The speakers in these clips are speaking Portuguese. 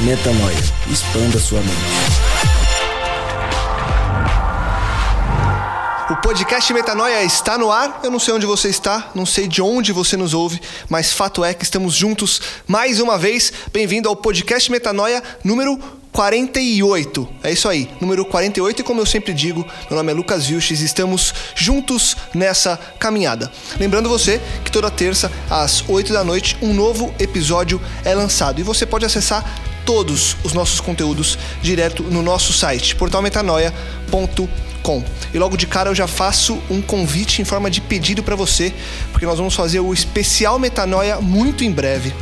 Metanoia. Expanda sua mente. O podcast Metanoia está no ar. Eu não sei onde você está, não sei de onde você nos ouve, mas fato é que estamos juntos mais uma vez. Bem-vindo ao podcast Metanoia número 48. É isso aí, número 48. E como eu sempre digo, meu nome é Lucas Vilches e estamos juntos nessa caminhada. Lembrando você que toda terça, às 8 da noite, um novo episódio é lançado. E você pode acessar todos os nossos conteúdos direto no nosso site, portalmetanoia.com. E logo de cara eu já faço um convite em forma de pedido para você, porque nós vamos fazer o especial Metanoia muito em breve.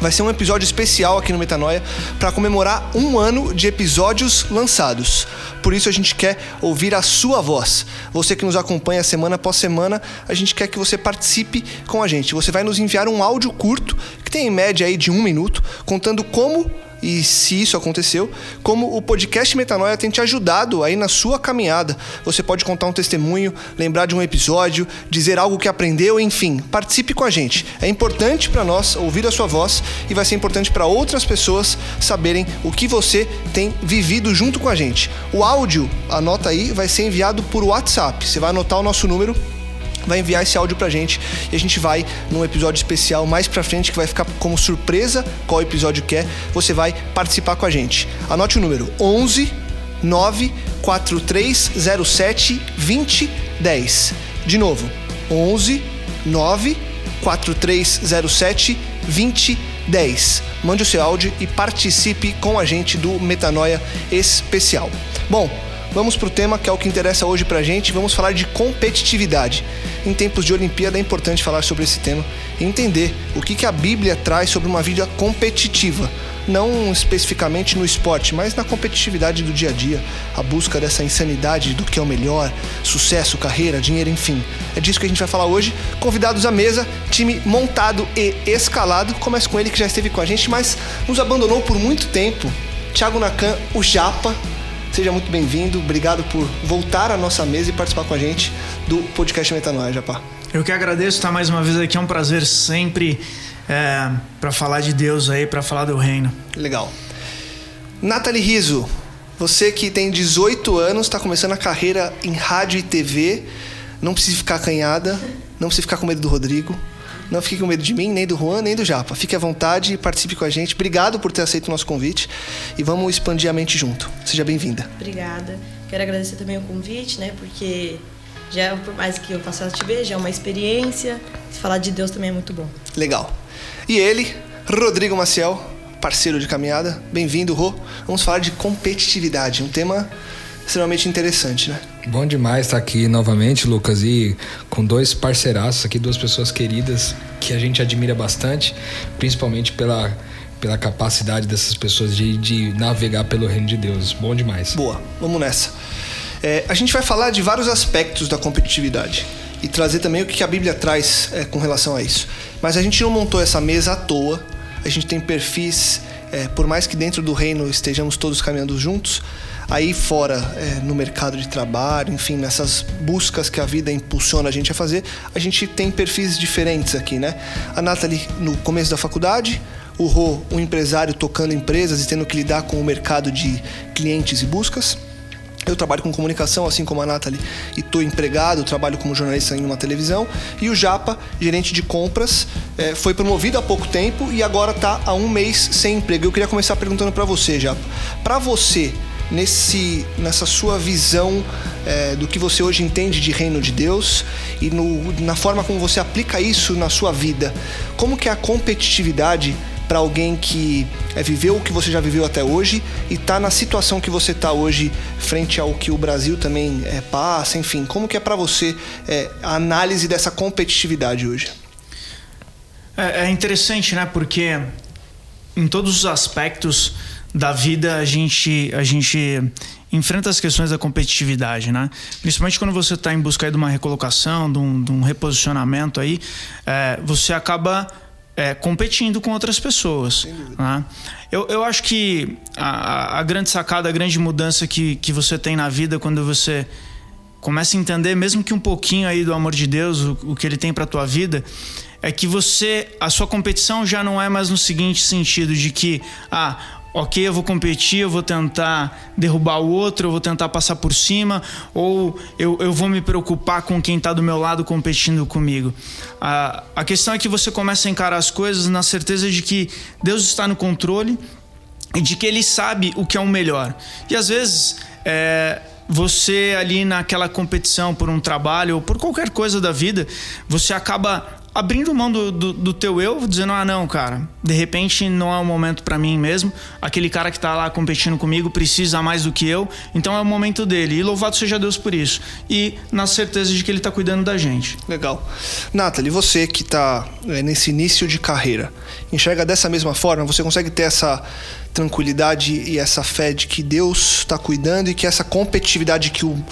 Vai ser um episódio especial aqui no Metanoia para comemorar um ano de episódios lançados. Por isso a gente quer ouvir a sua voz. Você que nos acompanha semana após semana, a gente quer que você participe com a gente. Você vai nos enviar um áudio curto, que tem em média aí de um minuto, contando como e se isso aconteceu, como o podcast Metanoia tem te ajudado aí na sua caminhada. Você pode contar um testemunho, lembrar de um episódio, dizer algo que aprendeu, enfim, participe com a gente. É importante para nós ouvir a sua voz e vai ser importante para outras pessoas saberem o que você tem vivido junto com a gente. O áudio, anota aí, vai ser enviado por WhatsApp. Você vai anotar o nosso número vai enviar esse áudio pra gente e a gente vai num episódio especial mais pra frente que vai ficar como surpresa qual episódio que é. Você vai participar com a gente. Anote o número 11 94307 2010. De novo, 11 94307 2010. Mande o seu áudio e participe com a gente do Metanoia Especial. Bom, Vamos para o tema que é o que interessa hoje para a gente. Vamos falar de competitividade. Em tempos de Olimpíada é importante falar sobre esse tema e entender o que, que a Bíblia traz sobre uma vida competitiva. Não especificamente no esporte, mas na competitividade do dia a dia, a busca dessa insanidade do que é o melhor, sucesso, carreira, dinheiro, enfim. É disso que a gente vai falar hoje. Convidados à mesa, time montado e escalado. Começa com ele que já esteve com a gente, mas nos abandonou por muito tempo. Thiago Nakan, o Japa, Seja muito bem-vindo, obrigado por voltar à nossa mesa e participar com a gente do podcast Metanoia, Japá. Eu que agradeço estar mais uma vez aqui, é um prazer sempre é, para falar de Deus aí, para falar do reino. Legal. Nathalie Riso, você que tem 18 anos, está começando a carreira em rádio e TV, não precisa ficar acanhada, não precisa ficar com medo do Rodrigo, não fique com medo de mim, nem do Juan, nem do Japa. Fique à vontade e participe com a gente. Obrigado por ter aceito o nosso convite e vamos expandir a mente junto. Seja bem-vinda. Obrigada. Quero agradecer também o convite, né? Porque já por mais que eu passasse a te ver, já é uma experiência. Falar de Deus também é muito bom. Legal. E ele, Rodrigo Maciel, parceiro de caminhada. Bem-vindo, Rô. Vamos falar de competitividade, um tema extremamente interessante, né? Bom demais estar aqui novamente, Lucas, e com dois parceiraços aqui, duas pessoas queridas que a gente admira bastante, principalmente pela, pela capacidade dessas pessoas de, de navegar pelo reino de Deus. Bom demais. Boa, vamos nessa. É, a gente vai falar de vários aspectos da competitividade e trazer também o que a Bíblia traz é, com relação a isso. Mas a gente não montou essa mesa à toa, a gente tem perfis, é, por mais que dentro do reino estejamos todos caminhando juntos aí fora é, no mercado de trabalho, enfim, nessas buscas que a vida impulsiona a gente a fazer, a gente tem perfis diferentes aqui, né? A Nathalie no começo da faculdade, o Rô, um empresário tocando empresas e tendo que lidar com o mercado de clientes e buscas. Eu trabalho com comunicação, assim como a Nathalie, e estou empregado, trabalho como jornalista em uma televisão. E o Japa, gerente de compras, é, foi promovido há pouco tempo e agora está há um mês sem emprego. Eu queria começar perguntando para você, Japa. Para você, nesse, nessa sua visão é, do que você hoje entende de reino de Deus e no, na forma como você aplica isso na sua vida. Como que é a competitividade para alguém que é, viveu o que você já viveu até hoje e está na situação que você está hoje frente ao que o Brasil também é, passa, enfim, como que é para você é, a análise dessa competitividade hoje? É, é interessante, né? Porque em todos os aspectos da vida a gente a gente enfrenta as questões da competitividade, né? Principalmente quando você está em busca de uma recolocação, de um, de um reposicionamento aí, é, você acaba é, competindo com outras pessoas. Né? Eu, eu acho que a, a, grande sacada, a grande mudança que, que você tem na vida quando você começa a entender, mesmo que um pouquinho aí do amor de Deus, o, o que ele tem para tua vida, é que você, a sua competição já não é mais no seguinte sentido de que, ah, ok, eu vou competir, eu vou tentar derrubar o outro, eu vou tentar passar por cima, ou eu, eu vou me preocupar com quem está do meu lado competindo comigo. A, a questão é que você começa a encarar as coisas na certeza de que Deus está no controle e de que Ele sabe o que é o melhor. E às vezes. É, você ali naquela competição por um trabalho ou por qualquer coisa da vida, você acaba abrindo mão do, do, do, teu eu, dizendo: ah, não, cara, de repente não é o momento para mim mesmo. Aquele cara que tá lá competindo comigo precisa mais do que eu, então é o momento dele. E louvado seja Deus por isso. E na certeza de que ele tá cuidando da gente. Legal. Nathalie, você que tá é, nesse início de carreira, enxerga dessa mesma forma? Você consegue ter essa tranquilidade e essa fé de que Deus está cuidando e que essa competitividade que o,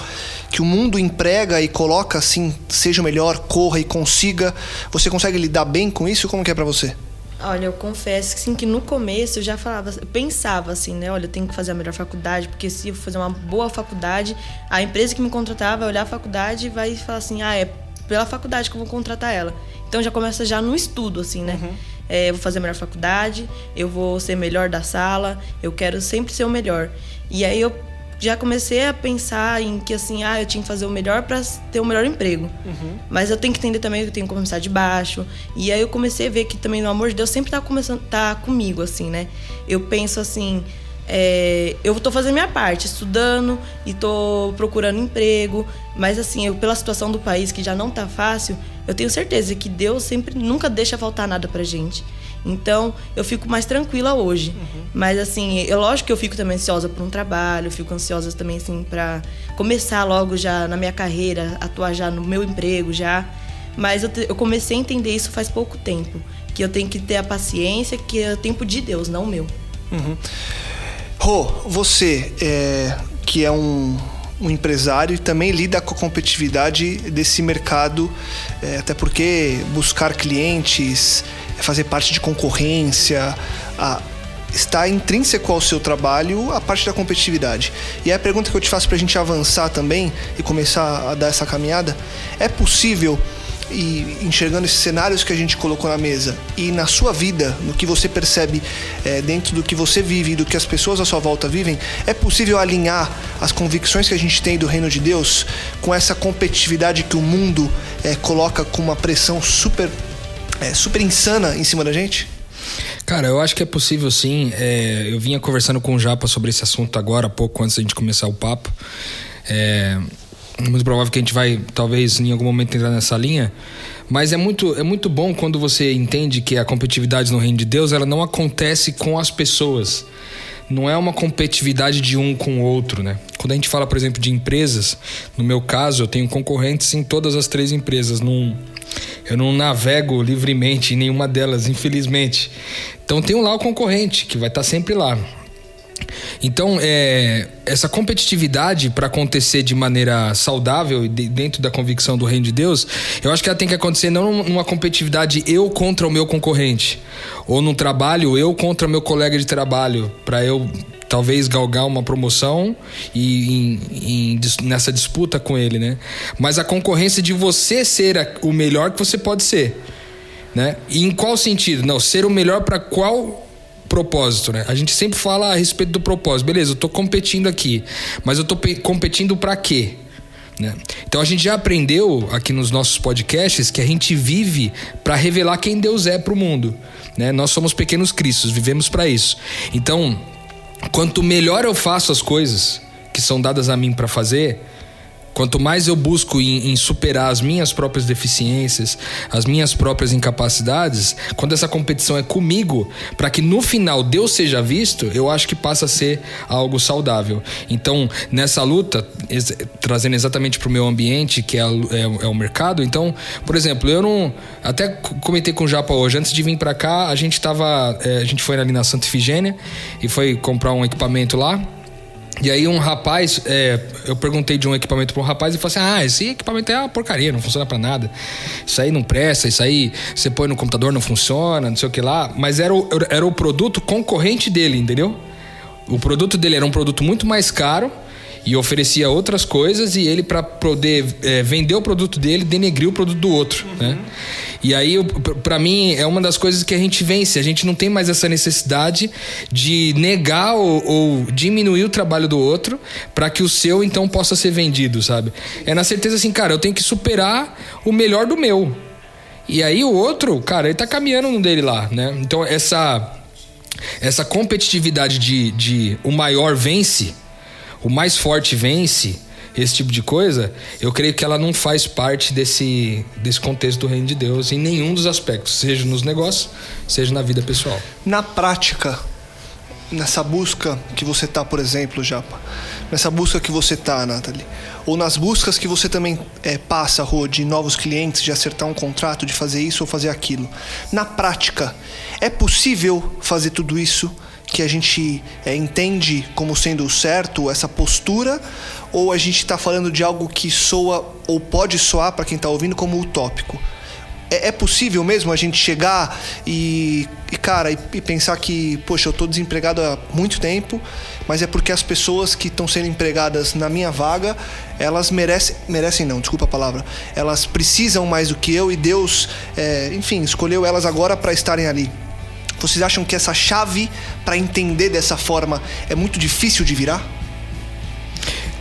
que o mundo emprega e coloca assim, seja o melhor, corra e consiga, você consegue lidar bem com isso? Como que é para você? Olha, eu confesso assim, que no começo eu já falava, eu pensava assim, né? Olha, eu tenho que fazer a melhor faculdade, porque se eu fazer uma boa faculdade, a empresa que me contratar vai olhar a faculdade e vai falar assim, ah, é pela faculdade que eu vou contratar ela. Então já começa já no estudo, assim, né? Uhum é, eu vou fazer a melhor faculdade, eu vou ser melhor da sala, eu quero sempre ser o melhor. E aí eu já comecei a pensar em que assim, ah, eu tinha que fazer o melhor para ter o melhor emprego. Uhum. Mas eu tenho que entender também que eu tenho que começar de baixo. E aí eu comecei a ver que também no amor de Deus sempre tá começando tá comigo assim, né? Eu penso assim, é, eu estou fazendo minha parte, estudando e estou procurando emprego, mas assim, eu, pela situação do país que já não está fácil, eu tenho certeza que Deus sempre nunca deixa faltar nada pra gente. Então, eu fico mais tranquila hoje. Uhum. Mas assim, é lógico que eu fico também ansiosa por um trabalho, fico ansiosa também assim para começar logo já na minha carreira, atuar já no meu emprego já. Mas eu, te, eu comecei a entender isso faz pouco tempo, que eu tenho que ter a paciência, que é o tempo de Deus, não o meu. Uhum. Rô, você é, que é um, um empresário e também lida com a competitividade desse mercado, é, até porque buscar clientes, fazer parte de concorrência, a, está intrínseco ao seu trabalho a parte da competitividade. E a pergunta que eu te faço para a gente avançar também e começar a dar essa caminhada: é possível e enxergando esses cenários que a gente colocou na mesa e na sua vida, no que você percebe é, dentro do que você vive e do que as pessoas à sua volta vivem, é possível alinhar as convicções que a gente tem do reino de Deus com essa competitividade que o mundo é, coloca com uma pressão super, é, super insana em cima da gente? Cara, eu acho que é possível sim. É, eu vinha conversando com o Japa sobre esse assunto agora, pouco antes da gente começar o papo. É, muito provável que a gente vai, talvez, em algum momento entrar nessa linha. Mas é muito, é muito bom quando você entende que a competitividade no reino de Deus ela não acontece com as pessoas. Não é uma competitividade de um com o outro, né? Quando a gente fala, por exemplo, de empresas, no meu caso, eu tenho concorrentes em todas as três empresas. Num, eu não navego livremente em nenhuma delas, infelizmente. Então tem lá o concorrente, que vai estar sempre lá. Então, é, essa competitividade para acontecer de maneira saudável e de, dentro da convicção do reino de Deus, eu acho que ela tem que acontecer não numa competitividade eu contra o meu concorrente, ou num trabalho eu contra meu colega de trabalho, para eu talvez galgar uma promoção e em, em, nessa disputa com ele, né? Mas a concorrência de você ser o melhor que você pode ser, né? E em qual sentido? Não, ser o melhor para qual propósito, né? A gente sempre fala a respeito do propósito. Beleza, eu tô competindo aqui, mas eu tô competindo para quê? Né? Então a gente já aprendeu aqui nos nossos podcasts que a gente vive para revelar quem Deus é para o mundo. Né? Nós somos pequenos cristos, vivemos para isso. Então quanto melhor eu faço as coisas que são dadas a mim para fazer, Quanto mais eu busco em, em, superar as minhas próprias deficiências, as minhas próprias incapacidades, quando essa competição é comigo, para que no final Deus seja visto, eu acho que passa a ser algo saudável. Então, nessa luta, ex trazendo exatamente para o meu ambiente, que é, é, é, o mercado, então, por exemplo, eu não. Até comentei com o Japa hoje, antes de vir para cá, a gente tava. É, a gente foi ali na Santa Ifigênia e foi comprar um equipamento lá. E aí um rapaz, é, eu perguntei de um equipamento para um rapaz e falou assim: Ah, esse equipamento é uma porcaria, não funciona para nada. Isso aí não presta, isso aí você põe no computador, não funciona, não sei o que lá. Mas era o, era o produto concorrente dele, entendeu? O produto dele era um produto muito mais caro e oferecia outras coisas e ele para poder é, vender o produto dele denegriu o produto do outro, uhum. né? E aí para mim é uma das coisas que a gente vence, a gente não tem mais essa necessidade de negar ou, ou diminuir o trabalho do outro para que o seu então possa ser vendido, sabe? É na certeza assim, cara, eu tenho que superar o melhor do meu. E aí o outro, cara, ele tá caminhando no dele lá, né? Então essa essa competitividade de, de o maior vence, o mais forte vence, esse tipo de coisa, eu creio que ela não faz parte desse, desse contexto do reino de Deus em nenhum dos aspectos, seja nos negócios, seja na vida pessoal. Na prática, nessa busca que você tá, por exemplo, Japa, nessa busca que você tá, Nathalie, ou nas buscas que você também é, passa, Rô, de novos clientes, de acertar um contrato, de fazer isso ou fazer aquilo. Na prática, é possível fazer tudo isso? Que a gente é, entende como sendo certo, essa postura, ou a gente está falando de algo que soa ou pode soar para quem está ouvindo como utópico? É, é, possível mesmo a gente chegar e, e cara, e, e, pensar que, poxa, eu estou desempregado há muito tempo, mas é porque as pessoas que estão sendo empregadas na minha vaga, elas merecem, merecem não, desculpa a palavra, elas precisam mais do que eu e Deus, é, enfim, escolheu elas agora para estarem ali. Vocês acham que essa chave para entender dessa forma é muito difícil de virar?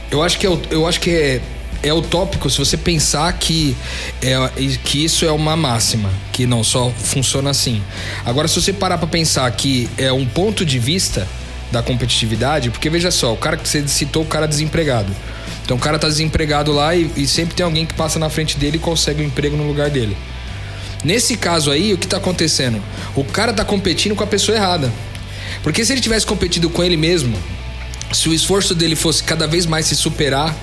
Eu acho que é, eu acho que é, é utópico se você pensar que, é, que isso é uma máxima, que não só funciona assim. Agora, se você parar para pensar que é um ponto de vista da competitividade, porque veja só, o cara que você citou, o cara desempregado. Então o cara tá desempregado lá e, e sempre tem alguém que passa na frente dele e consegue um emprego no lugar dele. Nesse caso aí, o que está acontecendo? O cara está competindo com a pessoa errada. Porque se ele tivesse competido com ele mesmo, se o esforço dele fosse cada vez mais se superar,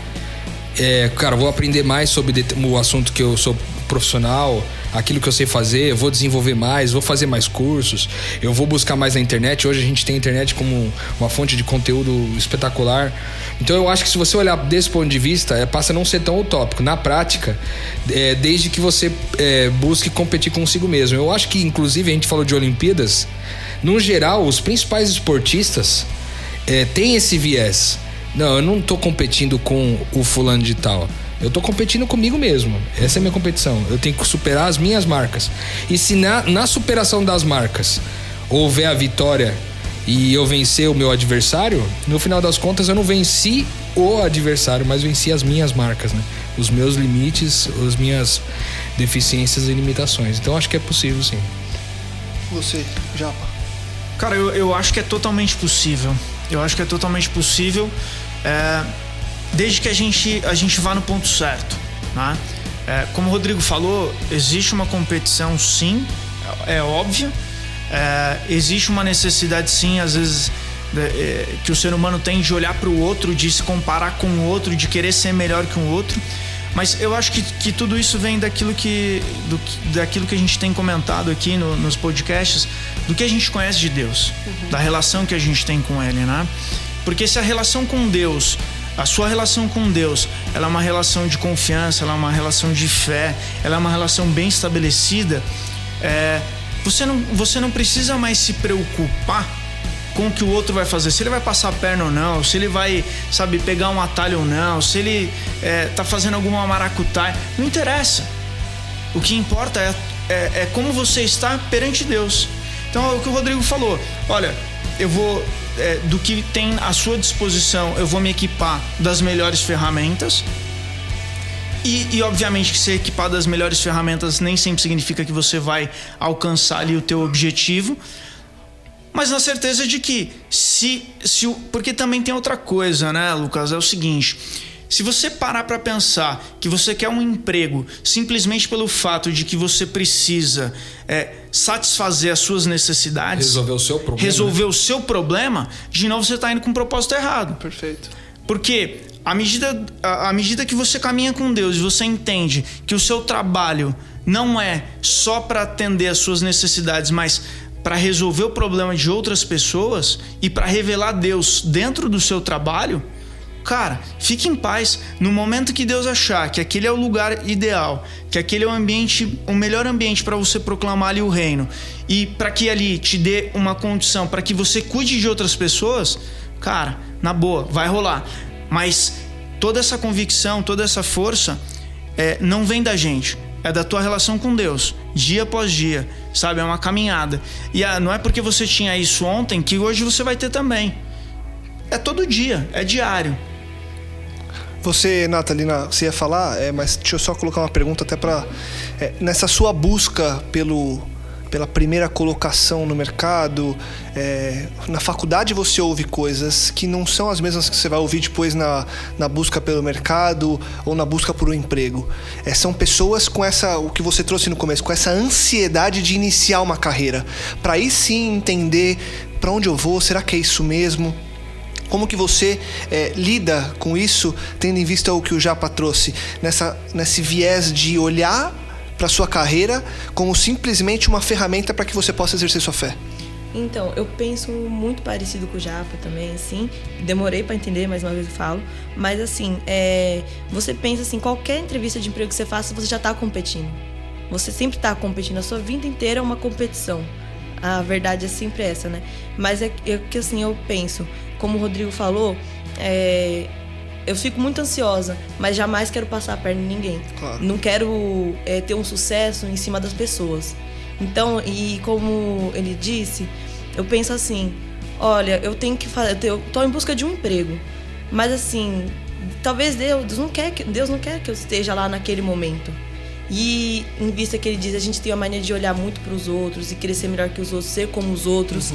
é, cara, vou aprender mais sobre o assunto que eu sou profissional, aquilo que eu sei fazer, eu vou desenvolver mais, vou fazer mais cursos, eu vou buscar mais na internet. Hoje a gente tem a internet como uma fonte de conteúdo espetacular. Então eu acho que se você olhar desse ponto de vista, é, passa a não ser tão utópico. Na prática, é, desde que você é, busque competir consigo mesmo. Eu acho que, inclusive, a gente falou de Olimpíadas. No geral, os principais esportistas é, têm esse viés. Não, eu não estou competindo com o fulano de tal. Eu tô competindo comigo mesmo. Essa é a minha competição. Eu tenho que superar as minhas marcas. E se na, na superação das marcas houver a vitória e eu vencer o meu adversário, no final das contas eu não venci o adversário, mas venci as minhas marcas, né? Os meus limites, as minhas deficiências e limitações. Então acho que é possível sim. Você, Japa? Cara, eu, eu acho que é totalmente possível. Eu acho que é totalmente possível. É desde que a gente, a gente vá no ponto certo. Né? É, como o Rodrigo falou, existe uma competição sim, é, é óbvia. É, existe uma necessidade sim, às vezes, de, é, que o ser humano tem de olhar para o outro, de se comparar com o outro, de querer ser melhor que um outro. Mas eu acho que, que tudo isso vem daquilo que, do, daquilo que a gente tem comentado aqui no, nos podcasts, do que a gente conhece de Deus, uhum. da relação que a gente tem com Ele, né? Porque se a relação com Deus a sua relação com Deus, ela é uma relação de confiança, ela é uma relação de fé, ela é uma relação bem estabelecida. É, você, não, você não precisa mais se preocupar com o que o outro vai fazer, se ele vai passar a perna ou não, se ele vai, sabe, pegar um atalho ou não, se ele é, tá fazendo alguma maracutaia, não interessa. O que importa é, é, é como você está perante Deus. Então é o que o Rodrigo falou. Olha, eu vou é, do que tem à sua disposição, eu vou me equipar das melhores ferramentas. E, e, obviamente que ser equipado das melhores ferramentas nem sempre significa que você vai alcançar ali o teu objetivo. mas na certeza de que se, se o, porque também tem outra coisa, né, Lucas? É o seguinte. Se você parar para pensar que você quer um emprego simplesmente pelo fato de que você precisa é, satisfazer as suas necessidades, Resolver o seu problema. resolver o seu problema, de novo você está indo com um propósito errado. Perfeito. Porque à medida, à à medida que você caminha com Deus e você entende que o seu trabalho não é só para atender as suas necessidades, mas para resolver o problema de outras pessoas e para revelar Deus dentro do seu trabalho, cara, fique em paz. No momento que Deus achar que aquele é o lugar ideal, que aquele é o ambiente, o melhor ambiente para você proclamar ali o reino e para que ali te dê uma condição para que você cuide de outras pessoas, cara, na boa, vai rolar. Mas toda essa convicção, toda essa força é, não vem da gente. É da tua relação com Deus, dia após dia, sabe? É uma caminhada. E ah, não é porque você tinha isso ontem que hoje você vai ter também. É todo dia, é diário. Você, Natalina, você ia falar, é, mas deixa eu só colocar uma pergunta até para nessa sua busca pelo pela primeira colocação no mercado, é, na faculdade você ouve coisas que não são as mesmas que você vai ouvir depois na, na busca pelo mercado ou na busca por um emprego. É, são pessoas com essa, o que você trouxe no começo, com essa ansiedade de iniciar uma carreira, para aí sim entender para onde eu vou, será que é isso mesmo? Como que você é, lida com isso, tendo em vista o que o Japa trouxe, nessa, nesse viés de olhar para sua carreira como simplesmente uma ferramenta para que você possa exercer sua fé? Então, eu penso muito parecido com o Japa também, assim. Demorei para entender, mais uma vez eu falo. Mas, assim, é, você pensa assim, qualquer entrevista de emprego que você faça, você já tá competindo. Você sempre tá competindo. A sua vida inteira é uma competição. A verdade é sempre essa, né? Mas é é que assim, eu penso, como o Rodrigo falou, é, eu fico muito ansiosa, mas jamais quero passar a perna em ninguém. Claro. Não quero é, ter um sucesso em cima das pessoas. Então, e como ele disse, eu penso assim: olha, eu tenho que fazer, eu tô em busca de um emprego, mas assim, talvez Deus não quer que Deus não quer que eu esteja lá naquele momento. E em vista que ele diz, a gente tem a mania de olhar muito para os outros e querer ser melhor que os outros, ser como os outros.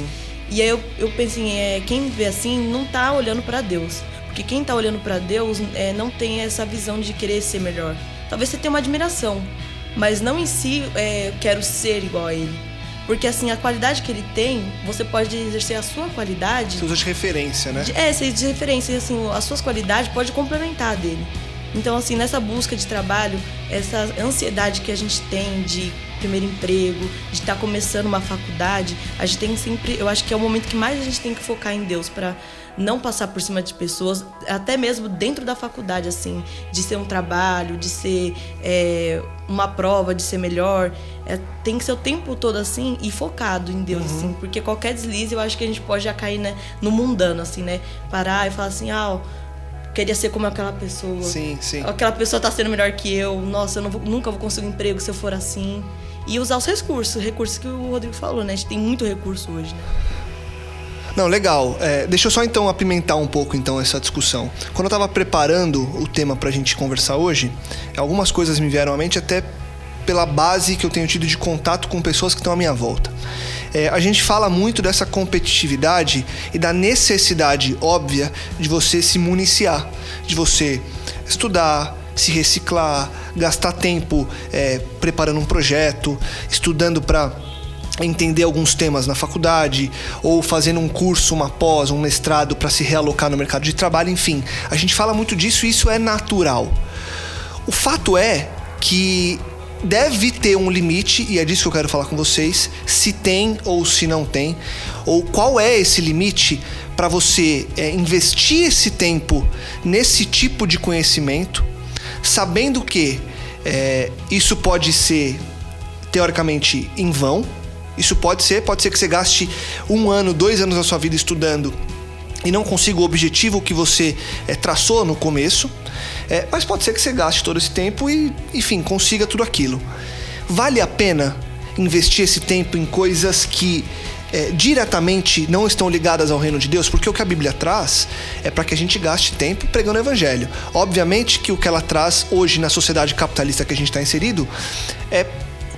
E aí eu, eu penso assim, é, quem vê assim não tá olhando para Deus. Porque quem tá olhando para Deus é, não tem essa visão de querer ser melhor. Talvez você tenha uma admiração, mas não em si é, eu quero ser igual a ele. Porque assim, a qualidade que ele tem, você pode exercer a sua qualidade. Você usa de referência, né? de- É, ser de referência, assim, as suas qualidades pode complementar a dele. Então, assim, nessa busca de trabalho, essa ansiedade que a gente tem de primeiro emprego, de estar começando uma faculdade, a gente tem sempre, eu acho que é o momento que mais a gente tem que focar em Deus para não passar por cima de pessoas, até mesmo dentro da faculdade, assim, de ser um trabalho, de ser é, uma prova, de ser melhor. É, tem que ser o tempo todo assim e focado em Deus, assim, porque qualquer deslize eu acho que a gente pode já cair né, no mundano, assim, né? Parar e falar assim, ah, ó, queria ser como aquela pessoa. Sim, sim. Aquela pessoa tá sendo melhor que eu. Nossa, eu vou- nunca vou conseguir um emprego se eu for assim. E usar os recursos, recursos que o Rodrigo falou, né? A gente tem muito recurso hoje, né? Não, legal. É, deixa eu só então apimentar um pouco então essa discussão. Quando eu estava preparando o tema para a gente conversar hoje, algumas coisas me vieram à mente até pela base que eu tenho tido de contato com pessoas que estão à minha volta. É, a gente fala muito dessa competitividade e da necessidade óbvia de você se municiar, de você estudar, se reciclar, gastar tempo é, preparando um projeto, estudando para entender alguns temas na faculdade ou fazendo um curso, uma pós, um mestrado para se realocar no mercado de trabalho, enfim. A gente fala muito disso e isso é natural. O fato é que deve ter um limite, e é disso que eu quero falar com vocês, se tem ou se não tem, ou qual é esse limite para você é, investir esse tempo nesse tipo de conhecimento, sabendo que é, isso pode ser teoricamente em vão. Isso pode ser, pode ser que você gaste um ano, dois anos da sua vida estudando e não consiga o objetivo que você é, traçou no começo. É, mas pode ser que você gaste todo esse tempo e, enfim, consiga tudo aquilo. Vale a pena investir esse tempo em coisas que é, diretamente não estão ligadas ao reino de Deus? Porque o que a Bíblia traz é para que a gente gaste tempo pregando o evangelho. Obviamente que o que ela traz hoje na sociedade capitalista que a gente está inserido é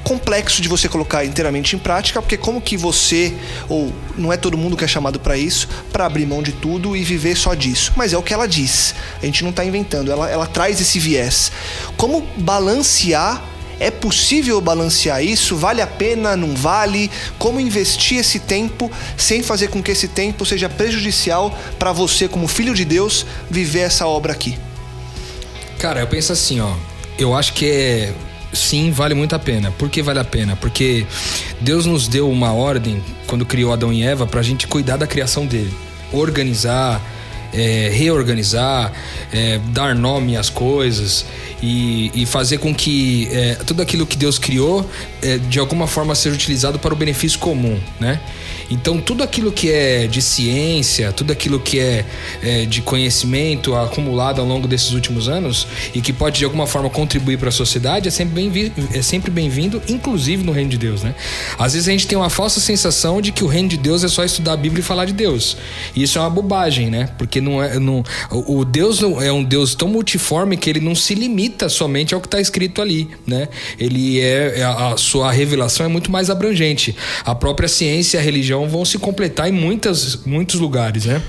complexo de você colocar inteiramente em prática, porque como que você, ou não é todo mundo que é chamado para isso, para abrir mão de tudo e viver só disso. Mas é o que ela diz. A gente não está inventando, ela, ela traz esse viés. Como balancear é possível balancear isso? Vale a pena? Não vale? Como investir esse tempo sem fazer com que esse tempo seja prejudicial para você, como filho de Deus, viver essa obra aqui? Cara, eu penso assim, ó. Eu acho que é. Sim, vale muito a pena. Por que vale a pena? Porque Deus nos deu uma ordem quando criou Adão e Eva para a gente cuidar da criação dele, organizar, é, reorganizar, é, dar nome às coisas e, e fazer com que é, tudo aquilo que Deus criou é, de alguma forma seja utilizado para o benefício comum, né? Então tudo aquilo que é de ciência, tudo aquilo que é, é de conhecimento acumulado ao longo desses últimos anos e que pode de alguma forma contribuir para a sociedade é sempre bem é sempre bem-vindo, inclusive no reino de Deus, né? Às vezes a gente tem uma falsa sensação de que o reino de Deus é só estudar a Bíblia e falar de Deus. E isso é uma bobagem, né? Porque não é não, o Deus é um Deus tão multiforme que ele não se limita somente ao que está escrito ali, né? Ele é a sua revelação é muito mais abrangente. A própria ciência e a religião vão se completar em muitas, muitos lugares, né?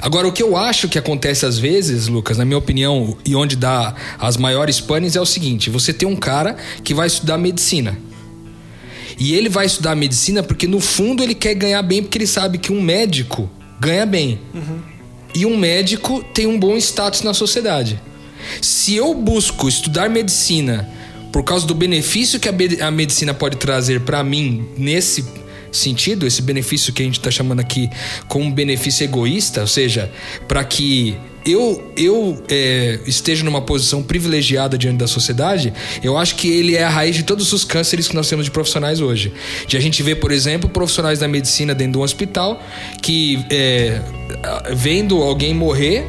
Agora, o que eu acho que acontece às vezes, Lucas, na minha opinião, e onde dá as maiores panes é o seguinte: você tem um cara que vai estudar medicina. E ele vai estudar medicina porque, no fundo, ele quer ganhar bem, porque ele sabe que um médico ganha bem. Uhum. E um médico tem um bom status na sociedade. Se eu busco estudar medicina por causa do benefício que a medicina pode trazer para mim nesse sentido, esse benefício que a gente está chamando aqui como benefício egoísta, ou seja, para que eu, eu é, esteja numa posição privilegiada diante da sociedade, eu acho que ele é a raiz de todos os cânceres que nós temos de profissionais hoje. De a gente ver, por exemplo, profissionais da medicina dentro de um hospital que, é, vendo alguém morrer,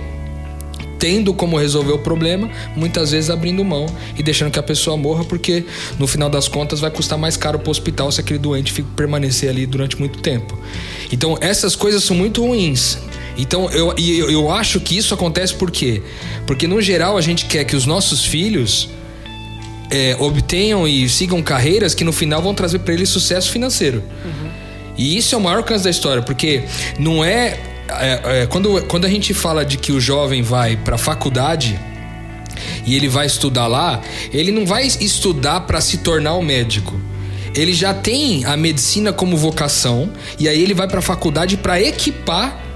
tendo como resolver o problema, muitas vezes abrindo mão e deixando que a pessoa morra, porque no final das contas vai custar mais caro para o hospital se aquele doente permanecer ali durante muito tempo. Então essas coisas são muito ruins. Então eu, eu, eu acho que isso acontece por quê? Porque no geral a gente quer que os nossos filhos é, obtenham e sigam carreiras que no final vão trazer para eles sucesso financeiro. Uhum. E isso é o maior caso da história, porque não é é, é, quando, quando a gente fala de que o jovem vai para a faculdade e ele vai estudar lá, ele não vai estudar para se tornar um médico. Ele já tem a medicina como vocação e aí ele vai para a faculdade para equipar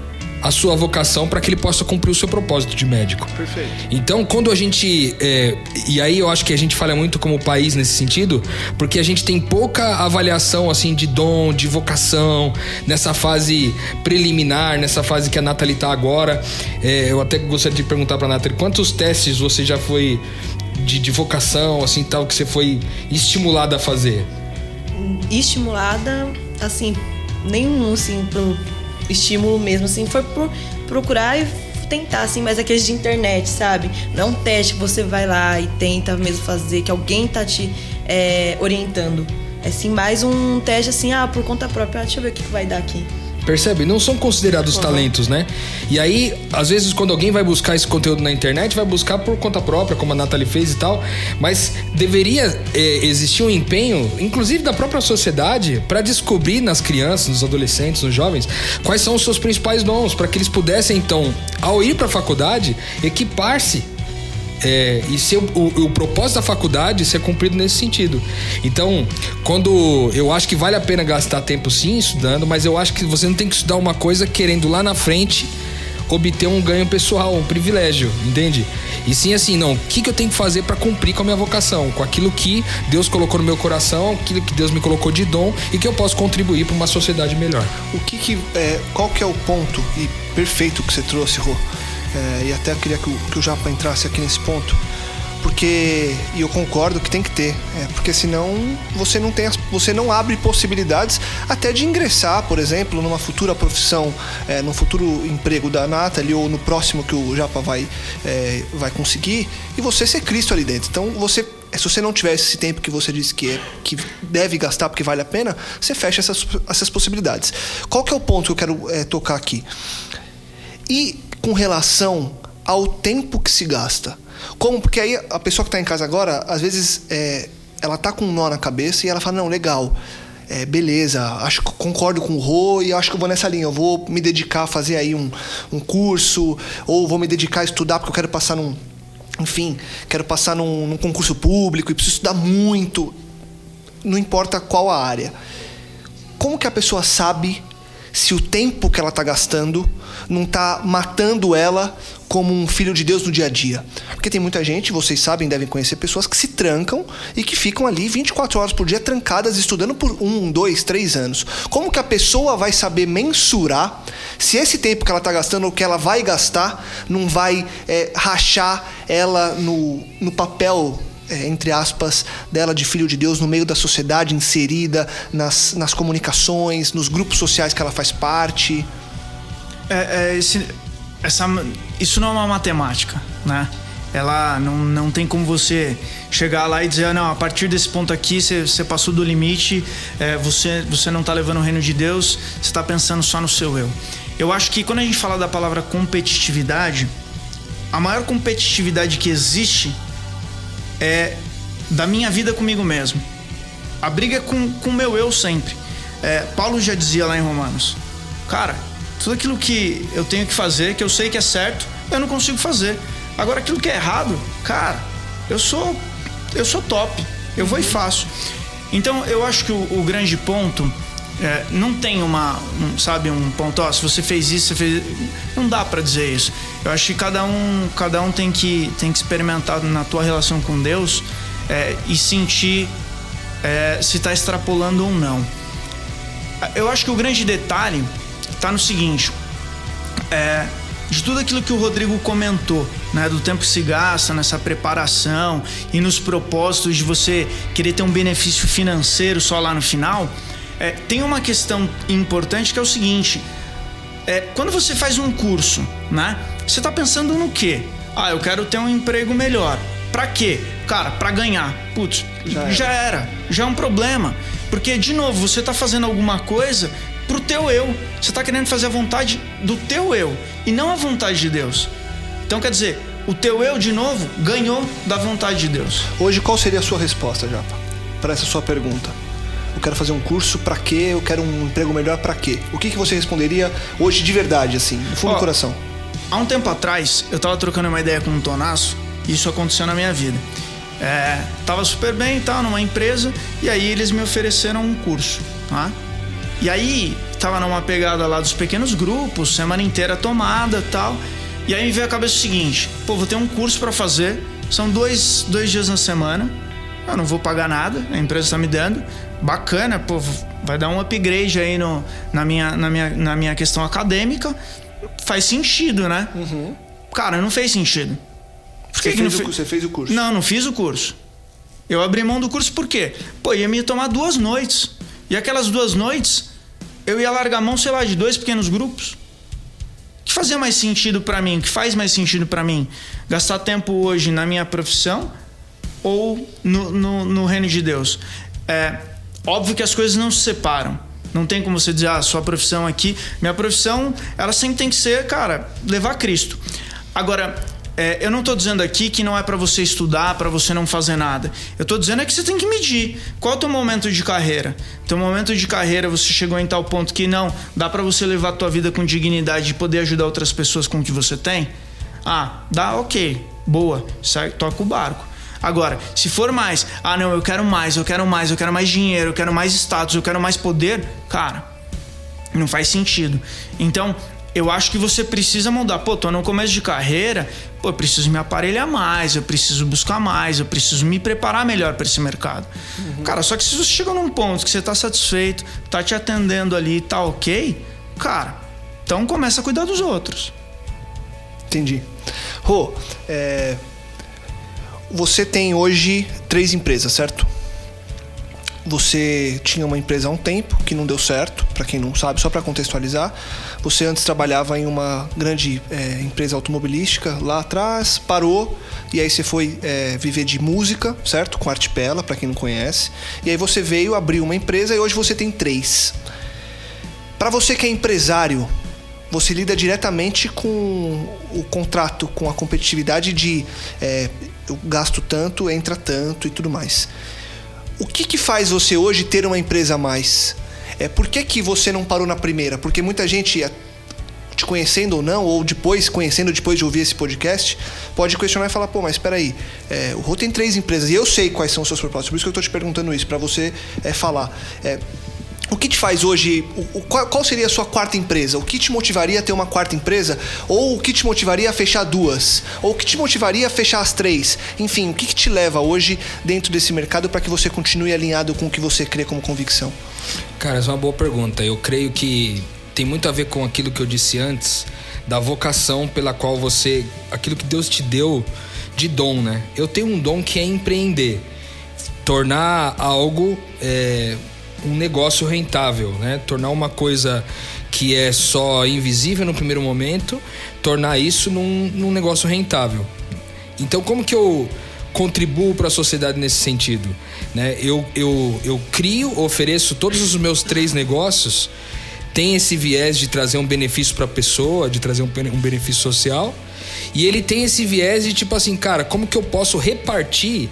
a sua vocação para que ele possa cumprir o seu propósito de médico. Perfeito. Então, quando a gente. É, e aí eu acho que a gente falha muito como país nesse sentido, porque a gente tem pouca avaliação assim de dom, de vocação, nessa fase preliminar, nessa fase que a Nathalie tá agora. É, eu até gostaria de perguntar para a Nathalie quantos testes você já foi de, de vocação, assim, tal, que você foi estimulada a fazer? Estimulada, assim, nenhum, assim, pro estímulo mesmo, assim, foi por procurar e tentar, assim, mas aqueles de internet, sabe? Não é um teste que você vai lá e tenta mesmo fazer, que alguém tá te é, orientando. É sim mais um teste assim, ah, por conta própria, deixa eu ver o que vai dar aqui. Percebe? Não são considerados uhum. talentos, né? E aí, às vezes, quando alguém vai buscar esse conteúdo na internet, vai buscar por conta própria, como a Nathalie fez e tal. Mas deveria é, existir um empenho, inclusive da própria sociedade, para descobrir nas crianças, nos adolescentes, nos jovens, quais são os seus principais dons, para que eles pudessem, então, ao ir para a faculdade, equipar-se é, e ser o, o, o, propósito da faculdade ser cumprido nesse sentido. Então, quando eu acho que vale a pena gastar tempo sim estudando, mas eu acho que você não tem que estudar uma coisa querendo lá na frente obter um ganho pessoal, um privilégio, entende? E sim assim, não, o que, que eu tenho que fazer para cumprir com a minha vocação, com aquilo que Deus colocou no meu coração, aquilo que Deus me colocou de dom e que eu posso contribuir para uma sociedade melhor. O que que é, qual que é o ponto e perfeito que você trouxe, Rô? É, e até queria que o, que o Japa entrasse aqui nesse ponto, porque e eu concordo que tem que ter, é, porque senão você não tem, você não abre possibilidades até de ingressar, por exemplo, numa futura profissão, é, no futuro emprego da Nathalie ou no próximo que o Japa vai é, vai conseguir e você ser Cristo ali dentro. Então você se você não tiver esse tempo que você disse que, é, que deve gastar porque vale a pena, você fecha essas, essas possibilidades. Qual que é o ponto que eu quero é, tocar aqui? E com relação ao tempo que se gasta. Como? Porque aí a pessoa que está em casa agora, às vezes, é, ela tá com um nó na cabeça e ela fala: não, legal. É, beleza, acho que concordo com o Rô e acho que eu vou nessa linha. Eu vou me dedicar a fazer aí um, um curso, ou vou me dedicar a estudar porque eu quero passar num. Enfim, quero passar num, num concurso público e preciso estudar muito. Não importa qual a área. Como que a pessoa sabe se o tempo que ela está gastando não está matando ela como um filho de Deus no dia a dia. Porque tem muita gente, vocês sabem, devem conhecer pessoas que se trancam e que ficam ali 24 horas por dia trancadas estudando por um, dois, três anos. Como que a pessoa vai saber mensurar se esse tempo que ela está gastando ou que ela vai gastar não vai é, rachar ela no, no papel é, entre aspas, dela de filho de Deus no meio da sociedade, inserida nas, nas comunicações, nos grupos sociais que ela faz parte? É, é, esse, essa, isso não é uma matemática, né? Ela não, não tem como você chegar lá e dizer, ah, não, a partir desse ponto aqui você, você passou do limite, é, você, você não está levando o reino de Deus, você está pensando só no seu eu. Eu acho que quando a gente fala da palavra competitividade, a maior competitividade que existe é da minha vida comigo mesmo. A briga é com o meu eu sempre. É, Paulo já dizia lá em Romanos: Cara, tudo aquilo que eu tenho que fazer, que eu sei que é certo, eu não consigo fazer. Agora, aquilo que é errado, cara, eu sou, eu sou top. Eu vou e faço. Então, eu acho que o, o grande ponto é, não tem uma, um, sabe, um ponto, ó, se você fez isso, você fez. Não dá para dizer isso. Eu acho que cada um, cada um tem que, tem que experimentar na tua relação com Deus é, e sentir é, se está extrapolando ou não. Eu acho que o grande detalhe está no seguinte: é, de tudo aquilo que o Rodrigo comentou, né, do tempo que se gasta nessa preparação e nos propósitos de você querer ter um benefício financeiro só lá no final é, tem uma questão importante que é o seguinte: é, quando você faz um curso, né? Você está pensando no quê? Ah, eu quero ter um emprego melhor. Pra quê? Cara, pra ganhar. Putz, já era. já era. Já é um problema. Porque, de novo, você tá fazendo alguma coisa pro teu eu. Você tá querendo fazer a vontade do teu eu e não a vontade de Deus. Então, quer dizer, o teu eu, de novo, ganhou da vontade de Deus. Hoje, qual seria a sua resposta, Japa, para essa sua pergunta? Eu quero fazer um curso para quê? Eu quero um emprego melhor para quê? O que, que você responderia hoje de verdade, assim, no fundo Ó, do coração? Há um tempo atrás, eu tava trocando uma ideia com um Tonaço e isso aconteceu na minha vida. É, tava super bem e tal, numa empresa, e aí eles me ofereceram um curso, tá? E aí, tava numa pegada lá dos pequenos grupos, semana inteira tomada tal. E aí me veio a cabeça o seguinte: pô, vou ter um curso para fazer, são dois, dois dias na semana, eu não vou pagar nada, a empresa está me dando. Bacana, pô, vai dar um upgrade aí no, na, minha, na, minha, na minha questão acadêmica. Faz sentido, né? Uhum. Cara, não fez sentido. Por você, que fez que não o, você fez o curso? Não, não fiz o curso. Eu abri mão do curso por quê? Pô, ia me tomar duas noites. E aquelas duas noites, eu ia largar mão, sei lá, de dois pequenos grupos. O que fazia mais sentido para mim? O que faz mais sentido para mim? Gastar tempo hoje na minha profissão ou no, no, no reino de Deus. É óbvio que as coisas não se separam. Não tem como você dizer, ah, sua profissão aqui. Minha profissão, ela sempre tem que ser, cara, levar Cristo. Agora, é, eu não estou dizendo aqui que não é para você estudar, para você não fazer nada. Eu estou dizendo é que você tem que medir. Qual é o teu momento de carreira? Teu momento de carreira, você chegou em tal ponto que não, dá para você levar a tua vida com dignidade e poder ajudar outras pessoas com o que você tem? Ah, dá, ok, boa, sai, toca o barco. Agora, se for mais, ah não, eu quero mais, eu quero mais, eu quero mais dinheiro, eu quero mais status, eu quero mais poder, cara, não faz sentido. Então, eu acho que você precisa mudar. Pô, tô no começo de carreira, pô, eu preciso me aparelhar mais, eu preciso buscar mais, eu preciso me preparar melhor para esse mercado. Uhum. Cara, só que se você chegou num ponto que você tá satisfeito, tá te atendendo ali, tá ok, cara, então começa a cuidar dos outros. Entendi. Rô, é, você tem hoje três empresas, certo? Você tinha uma empresa há um tempo que não deu certo, para quem não sabe, só para contextualizar. Você antes trabalhava em uma grande é, empresa automobilística lá atrás, parou e aí você foi é, viver de música, certo? Com Artipela, para quem não conhece. E aí você veio abrir uma empresa e hoje você tem três. Para você que é empresário, você lida diretamente com o contrato, com a competitividade de é, eu gasto tanto, entra tanto e tudo mais. o que, que faz você hoje ter uma empresa a mais? É, por que, que você não parou na primeira? Porque muita gente, é, te conhecendo ou não, ou depois, conhecendo depois de ouvir esse podcast, pode questionar e falar, pô, mas espera aí, é, o Rô tem três empresas e eu sei quais são os seus propósitos, por isso que eu estou te perguntando isso, para você é, falar. É, o que te faz hoje? O, o, qual, seria a sua quarta empresa? O que te motivaria a ter uma quarta empresa? Ou o que te motivaria a fechar duas? Ou o que te motivaria a fechar as três? Enfim, o que, que te leva hoje dentro desse mercado para que você continue alinhado com o que você crê como convicção? Cara, essa é uma boa pergunta. Eu creio que tem muito a ver com aquilo que eu disse antes, da vocação pela qual você. aquilo que Deus te deu de dom, né? Eu tenho um dom que é empreender, tornar algo. É, um negócio rentável, né? Tornar uma coisa que é só invisível no primeiro momento, tornar isso num, num negócio rentável. Então, como que eu contribuo para a sociedade nesse sentido? Né? Eu, eu, eu crio, ofereço todos os meus três negócios, tem esse viés de trazer um benefício para a pessoa, de trazer um, um benefício social, e ele tem esse viés de tipo assim, cara, como que eu posso repartir